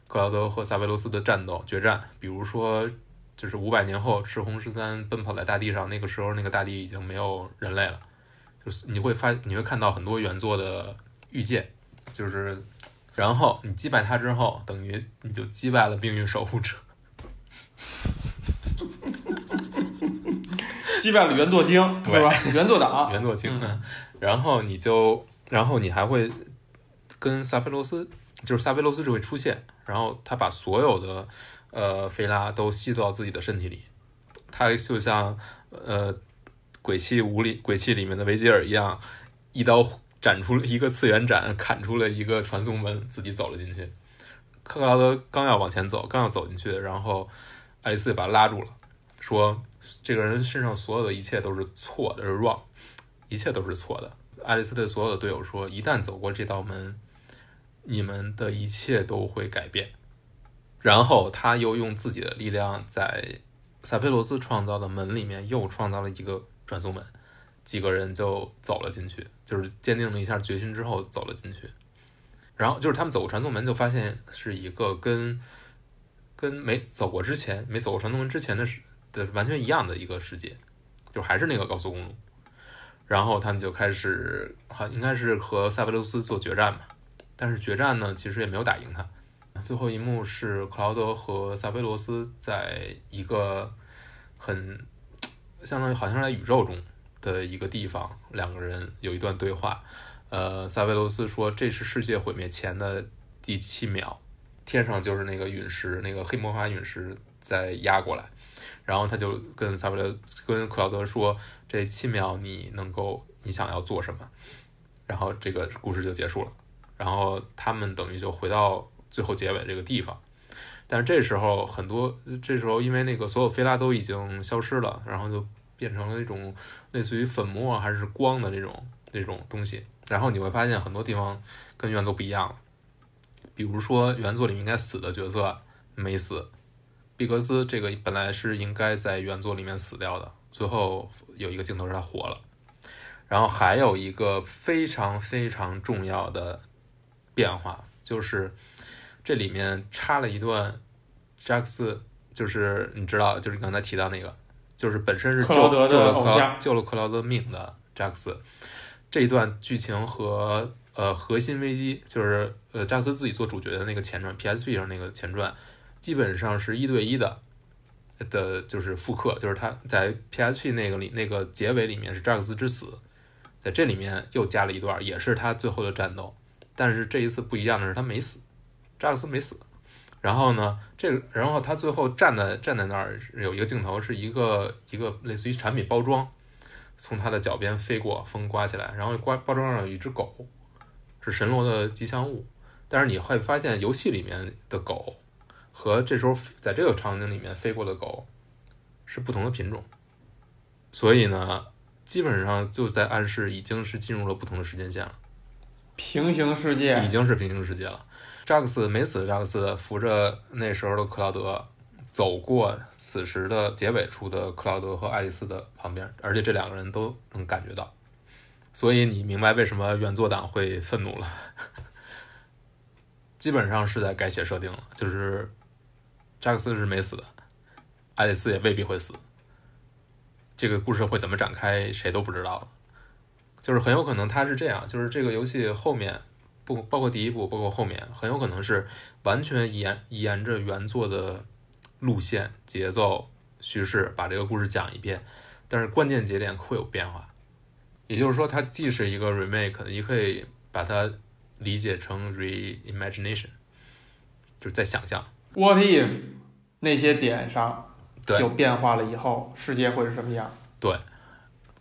克劳德和萨维罗斯的战斗决战，比如说就是五百年后赤红十三奔跑在大地上，那个时候那个大地已经没有人类了，就是你会发你会看到很多原作的预见，就是然后你击败他之后，等于你就击败了命运守护者。击败了原作精，对吧？原作党，原作精呢，然后你就，然后你还会跟萨菲罗斯，就是萨菲罗斯就会出现，然后他把所有的呃菲拉都吸到自己的身体里，他就像呃鬼泣五里鬼泣里面的维吉尔一样，一刀斩出了一个次元斩，砍出了一个传送门，自己走了进去。克劳德刚要往前走，刚要走进去，然后爱丽丝把他拉住了，说这个人身上所有的一切都是错的，是 wrong，一切都是错的。爱丽丝对所有的队友说：“一旦走过这道门，你们的一切都会改变。”然后他又用自己的力量在萨菲罗斯创造的门里面又创造了一个传送门，几个人就走了进去，就是坚定了一下决心之后走了进去。然后就是他们走过传送门，就发现是一个跟跟没走过之前、没走过传送门之前的世的完全一样的一个世界，就还是那个高速公路。然后他们就开始，好应该是和塞维罗斯做决战嘛，但是决战呢，其实也没有打赢他。最后一幕是克劳德和萨菲罗斯在一个很相当于好像是在宇宙中的一个地方，两个人有一段对话。呃，萨维罗斯说这是世界毁灭前的第七秒，天上就是那个陨石，那个黑魔法陨石在压过来，然后他就跟萨维罗跟克劳德说，这七秒你能够你想要做什么？然后这个故事就结束了，然后他们等于就回到最后结尾这个地方，但是这时候很多这时候因为那个所有菲拉都已经消失了，然后就变成了一种类似于粉末还是光的这种这种东西。然后你会发现很多地方跟原作不一样了，比如说原作里面应该死的角色没死，毕格斯这个本来是应该在原作里面死掉的，最后有一个镜头是他活了。然后还有一个非常非常重要的变化，就是这里面插了一段扎克斯，就是你知道，就是刚才提到那个，就是本身是救了克劳救了克劳德命的扎克斯。这一段剧情和呃核心危机，就是呃扎克斯自己做主角的那个前传 PSP 上那个前传，基本上是一对一的的，就是复刻，就是他在 PSP 那个里那个结尾里面是扎克斯之死，在这里面又加了一段，也是他最后的战斗，但是这一次不一样的是他没死，扎克斯没死。然后呢，这个，然后他最后站在站在那儿，有一个镜头是一个一个类似于产品包装，从他的脚边飞过，风刮起来，然后刮包装上有一只狗，是神罗的吉祥物。但是你会发现，游戏里面的狗和这时候在这个场景里面飞过的狗是不同的品种，所以呢，基本上就在暗示已经是进入了不同的时间线了，平行世界已经是平行世界了。扎克斯没死扎克斯扶着那时候的克劳德走过此时的结尾处的克劳德和爱丽丝的旁边，而且这两个人都能感觉到，所以你明白为什么原作党会愤怒了。基本上是在改写设定了，就是扎克斯是没死的，爱丽丝也未必会死。这个故事会怎么展开，谁都不知道了。就是很有可能他是这样，就是这个游戏后面不包括第一部，包括后面，很有可能是完全沿沿着原作的路线、节奏、叙事把这个故事讲一遍，但是关键节点会有变化。也就是说，它既是一个 remake，也可以把它理解成 reimagination，就是在想象。What if 那些点上对有变化了以后，世界会是什么样？对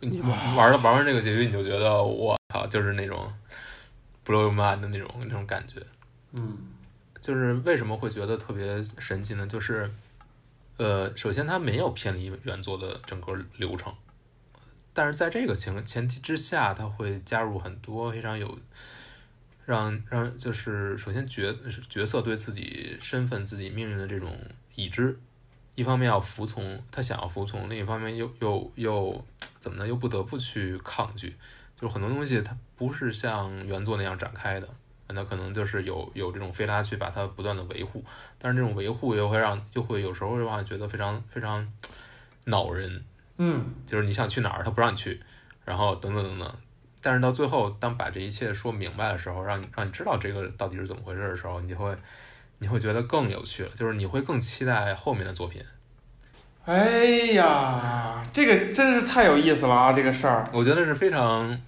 你玩玩了玩完这个结局，你就觉得我操，就是那种 blow your mind 的那种那种感觉。嗯，就是为什么会觉得特别神奇呢？就是，呃，首先它没有偏离原作的整个流程，但是在这个情前提之下，它会加入很多非常有让让就是首先角角色对自己身份、自己命运的这种已知，一方面要服从，他想要服从，另一方面又又又怎么呢？又不得不去抗拒。就是很多东西它不是像原作那样展开的，那可能就是有有这种菲拉去把它不断的维护，但是这种维护又会让又会有时候会让觉得非常非常恼人。嗯，就是你想去哪儿，他不让你去，然后等等等等。但是到最后，当把这一切说明白的时候，让你让你知道这个到底是怎么回事的时候，你会你会觉得更有趣了，就是你会更期待后面的作品。哎呀，这个真是太有意思了啊！这个事儿，我觉得是非常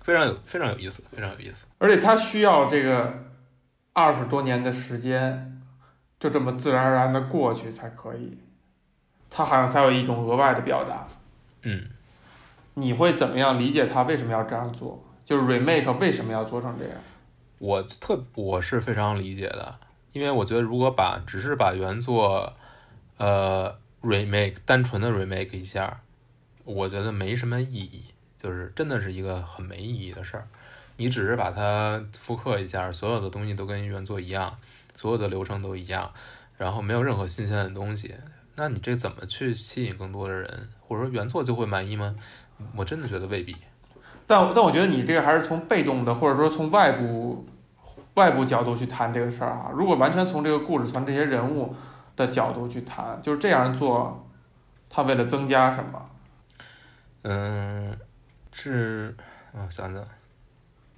非常有非常有意思，非常有意思。而且它需要这个二十多年的时间，就这么自然而然的过去才可以。它好像才有一种额外的表达。嗯，你会怎么样理解他为什么要这样做？就是 remake 为什么要做成这样？我特我是非常理解的，因为我觉得如果把只是把原作呃 remake 单纯的 remake 一下，我觉得没什么意义，就是真的是一个很没意义的事儿。你只是把它复刻一下，所有的东西都跟原作一样，所有的流程都一样，然后没有任何新鲜的东西。那你这怎么去吸引更多的人，或者说原作就会满意吗？我真的觉得未必。但但我觉得你这个还是从被动的，或者说从外部外部角度去谈这个事儿啊。如果完全从这个故事、从这些人物的角度去谈，就是这样做，他为了增加什么？嗯，是，我想想，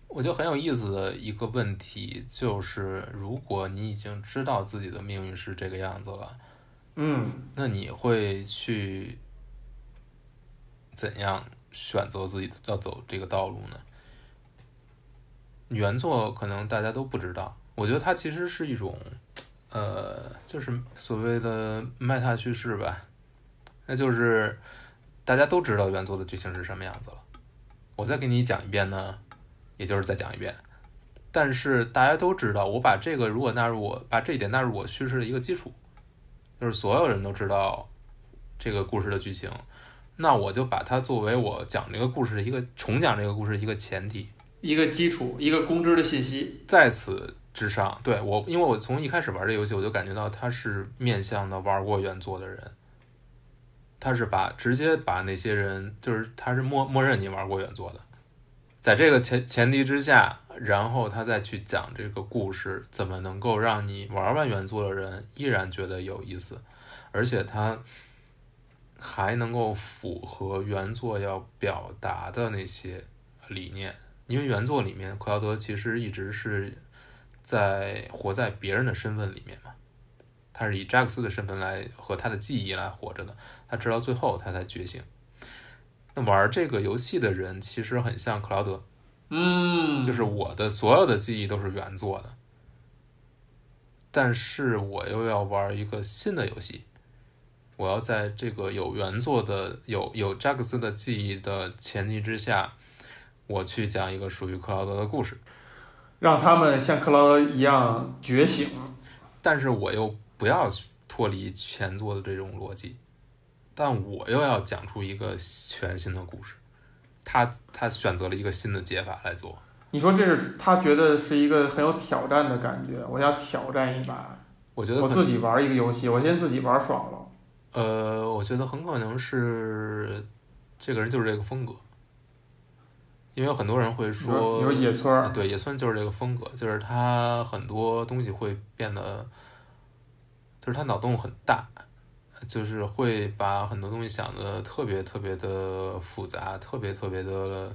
我觉得很有意思的一个问题就是，如果你已经知道自己的命运是这个样子了。嗯，那你会去怎样选择自己要走这个道路呢？原作可能大家都不知道，我觉得它其实是一种，呃，就是所谓的麦塔叙事吧，那就是大家都知道原作的剧情是什么样子了，我再给你讲一遍呢，也就是再讲一遍，但是大家都知道，我把这个如果纳入我把这一点纳入我叙事的一个基础。就是所有人都知道这个故事的剧情，那我就把它作为我讲这个故事的一个重讲这个故事一个前提，一个基础，一个公知的信息。在此之上，对我，因为我从一开始玩这游戏，我就感觉到他是面向的玩过原作的人，他是把直接把那些人，就是他是默默认你玩过原作的，在这个前前提之下。然后他再去讲这个故事，怎么能够让你玩完原作的人依然觉得有意思，而且他还能够符合原作要表达的那些理念。因为原作里面，克劳德其实一直是在活在别人的身份里面嘛，他是以扎克斯的身份来和他的记忆来活着的，他直到最后他才觉醒。那玩这个游戏的人其实很像克劳德。嗯，就是我的所有的记忆都是原作的，但是我又要玩一个新的游戏，我要在这个有原作的、有有扎克斯的记忆的前提之下，我去讲一个属于克劳德的故事，让他们像克劳德一样觉醒，但是我又不要脱离前作的这种逻辑，但我又要讲出一个全新的故事。他他选择了一个新的解法来做。你说这是他觉得是一个很有挑战的感觉，我要挑战一把。我觉得我自己玩一个游戏，我先自己玩爽了。呃，我觉得很可能是这个人就是这个风格，因为有很多人会说，对野村就是这个风格，就是他很多东西会变得，就是他脑洞很大。就是会把很多东西想的特别特别的复杂，特别特别的，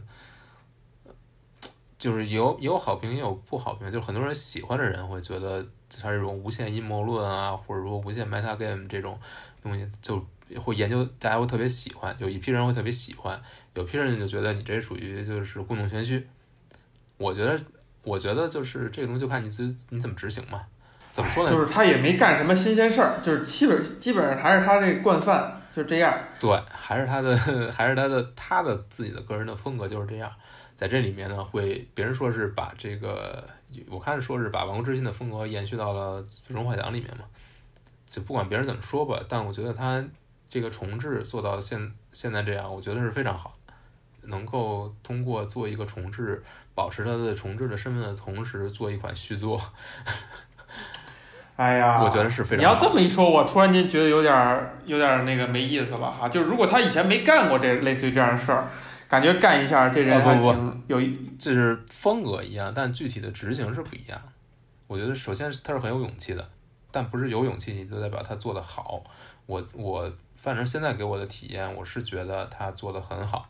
就是有有好评也有不好评。就是很多人喜欢的人会觉得他这种无限阴谋论啊，或者说无限 meta game 这种东西，就会研究，大家会特别喜欢。有一批人会特别喜欢，有批人就觉得你这属于就是故弄玄虚。我觉得，我觉得就是这个东西就看你自你怎么执行嘛。怎么说呢？就是他也没干什么新鲜事儿，就是基本基本上还是他这惯犯，就这样。对，还是他的，还是他的，他的自己的个人的风格就是这样。在这里面呢，会别人说是把这个，我看说是把《王国之心》的风格延续到了《最终幻想》里面嘛。就不管别人怎么说吧，但我觉得他这个重置做到现现在这样，我觉得是非常好的。能够通过做一个重置，保持它的重置的身份的同时，做一款续作。哎呀，我觉得是非常你要这么一说，我突然间觉得有点儿有点那个没意思了哈。就是如果他以前没干过这类似于这样的事儿，感觉干一下这人还啊不不挺有一就是风格一样，但具体的执行是不一样。我觉得首先他是很有勇气的，但不是有勇气就代表他做的好。我我反正现在给我的体验，我是觉得他做的很好，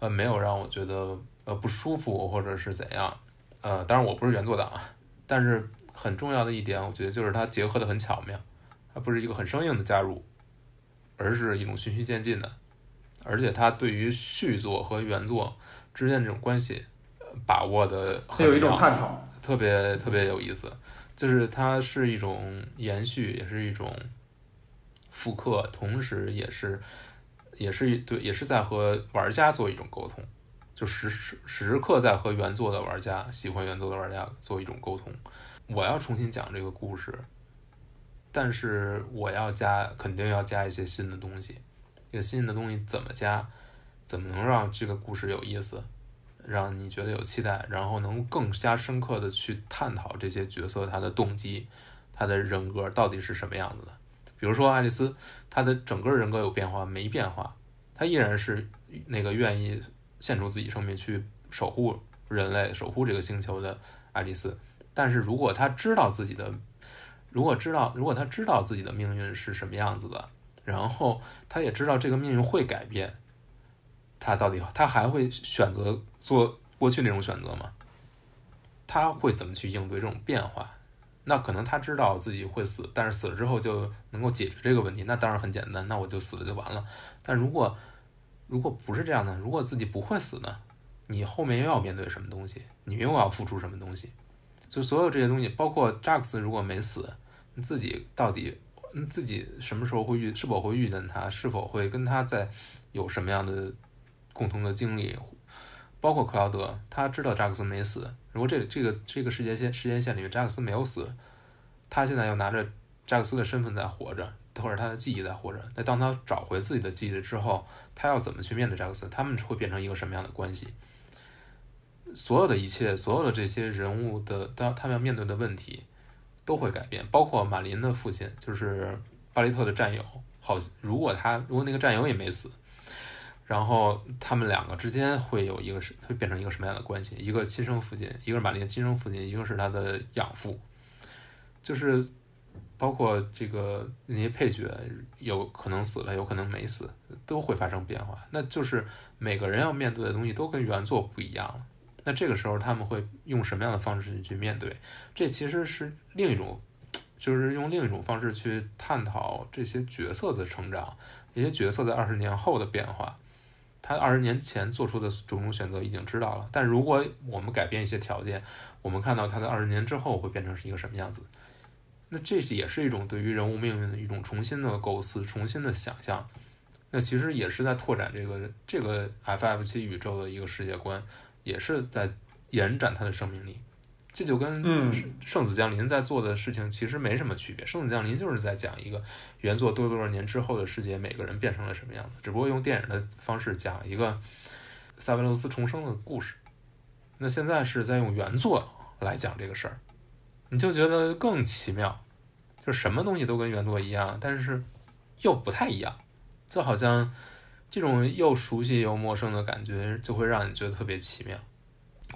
呃，没有让我觉得呃不舒服或者是怎样。呃，当然我不是原作党，啊，但是很重要的一点，我觉得就是它结合的很巧妙，它不是一个很生硬的加入，而是一种循序渐进的，而且它对于续作和原作之间这种关系呃把握的很有一种探讨。特别特别有意思，就是它是一种延续，也是一种复刻，同时也是也是对，也是在和玩家做一种沟通，就时时时刻在和原作的玩家、喜欢原作的玩家做一种沟通。我要重新讲这个故事，但是我要加，肯定要加一些新的东西。这个新的东西怎么加？怎么能让这个故事有意思？让你觉得有期待，然后能更加深刻的去探讨这些角色他的动机、他的人格到底是什么样子的。比如说爱丽丝，她的整个人格有变化没变化？她依然是那个愿意献出自己生命去守护人类、守护这个星球的爱丽丝。但是如果她知道自己的，如果知道，如果她知道自己的命运是什么样子的，然后她也知道这个命运会改变，她到底她还会选择做过去那种选择吗？他会怎么去应对这种变化？那可能他知道自己会死，但是死了之后就能够解决这个问题，那当然很简单，那我就死了就完了。但如果如果不是这样的，如果自己不会死呢？你后面又要面对什么东西？你又要付出什么东西？就所有这些东西，包括扎克斯如果没死，你自己到底你自己什么时候会遇？是否会遇见他？是否会跟他在有什么样的共同的经历？包括克劳德，他知道扎克斯没死。如果这这个这个时间线时间线里面扎克斯没有死，他现在又拿着扎克斯的身份在活着，或者他的记忆在活着。那当他找回自己的记忆之后，他要怎么去面对扎克斯？他们会变成一个什么样的关系？所有的一切，所有的这些人物的，当他们要面对的问题都会改变，包括马林的父亲，就是巴雷特的战友。好，如果他如果那个战友也没死，然后他们两个之间会有一个是会变成一个什么样的关系？一个亲生父亲，一个是马丽的亲生父亲，一个是他的养父，就是包括这个那些配角有可能死了，有可能没死，都会发生变化。那就是每个人要面对的东西都跟原作不一样了。那这个时候他们会用什么样的方式去面对？这其实是另一种，就是用另一种方式去探讨这些角色的成长，这些角色在二十年后的变化。他二十年前做出的种种选择已经知道了，但如果我们改变一些条件，我们看到他在二十年之后会变成是一个什么样子？那这也是一种对于人物命运的一种重新的构思、重新的想象。那其实也是在拓展这个这个 FF 七宇宙的一个世界观。也是在延展它的生命力，这就跟嗯圣子降临在做的事情其实没什么区别。圣子降临就是在讲一个原作多多少年之后的世界，每个人变成了什么样子，只不过用电影的方式讲了一个萨维罗斯重生的故事。那现在是在用原作来讲这个事儿，你就觉得更奇妙，就什么东西都跟原作一样，但是又不太一样，就好像。这种又熟悉又陌生的感觉，就会让你觉得特别奇妙。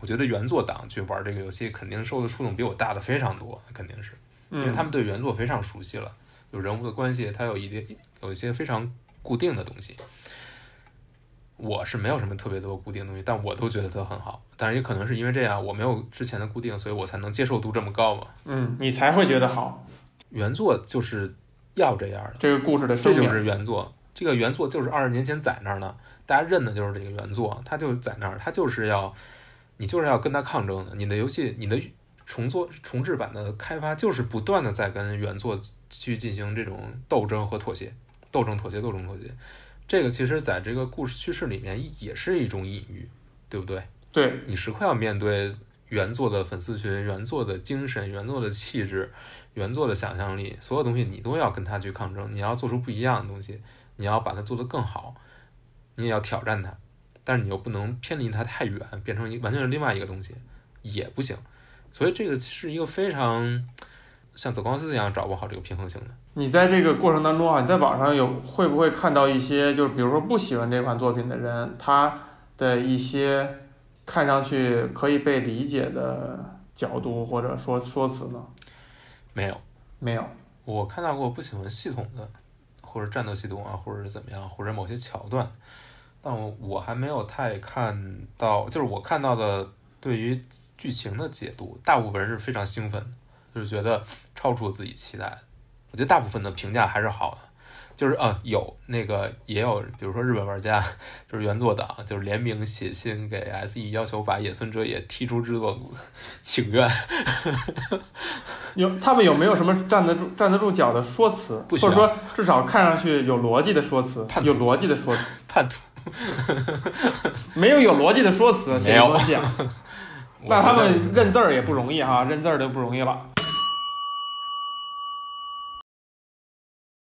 我觉得原作党去玩这个游戏，肯定受的触动比我大的非常多，肯定是，因为他们对原作非常熟悉了，有人物的关系，它有一定有一些非常固定的东西。我是没有什么特别多固定的东西，但我都觉得它很好。但是也可能是因为这样，我没有之前的固定，所以我才能接受度这么高嘛。嗯，你才会觉得好。原作就是要这样的，这个故事的这就是原作。这个原作就是二十年前在那儿呢，大家认的就是这个原作，它就在那儿，它就是要你就是要跟它抗争的。你的游戏，你的重做重置版的开发，就是不断的在跟原作去进行这种斗争和妥协，斗争、妥协、斗争、妥协。这个其实在这个故事叙事里面也是一种隐喻，对不对？对你时刻要面对原作的粉丝群、原作的精神、原作的气质、原作的想象力，所有东西你都要跟他去抗争，你要做出不一样的东西。你要把它做得更好，你也要挑战它，但是你又不能偏离它太远，变成一完全是另外一个东西，也不行。所以这个是一个非常像走钢丝一样掌握好这个平衡性的。你在这个过程当中啊，你在网上有会不会看到一些，就是比如说不喜欢这款作品的人，他的一些看上去可以被理解的角度或者说说辞呢？没有，没有。我看到过不喜欢系统的，或者战斗系统啊，或者是怎么样，或者某些桥段，但我我还没有太看到，就是我看到的对于剧情的解读，大部分人是非常兴奋的，就是觉得超出自己期待。我觉得大部分的评价还是好的，就是啊，有那个也有，比如说日本玩家，就是原作党，就是联名写信给 SE 要求把野村哲也踢出制作组，请愿。有他们有没有什么站得住站得住脚的说辞，不或者说至少看上去有逻辑的说辞叛，徒有逻辑的说辞，叛徒 没有有逻辑的说辞，没有写东西啊。那他们认字儿也不容易哈，认字儿都不容易了。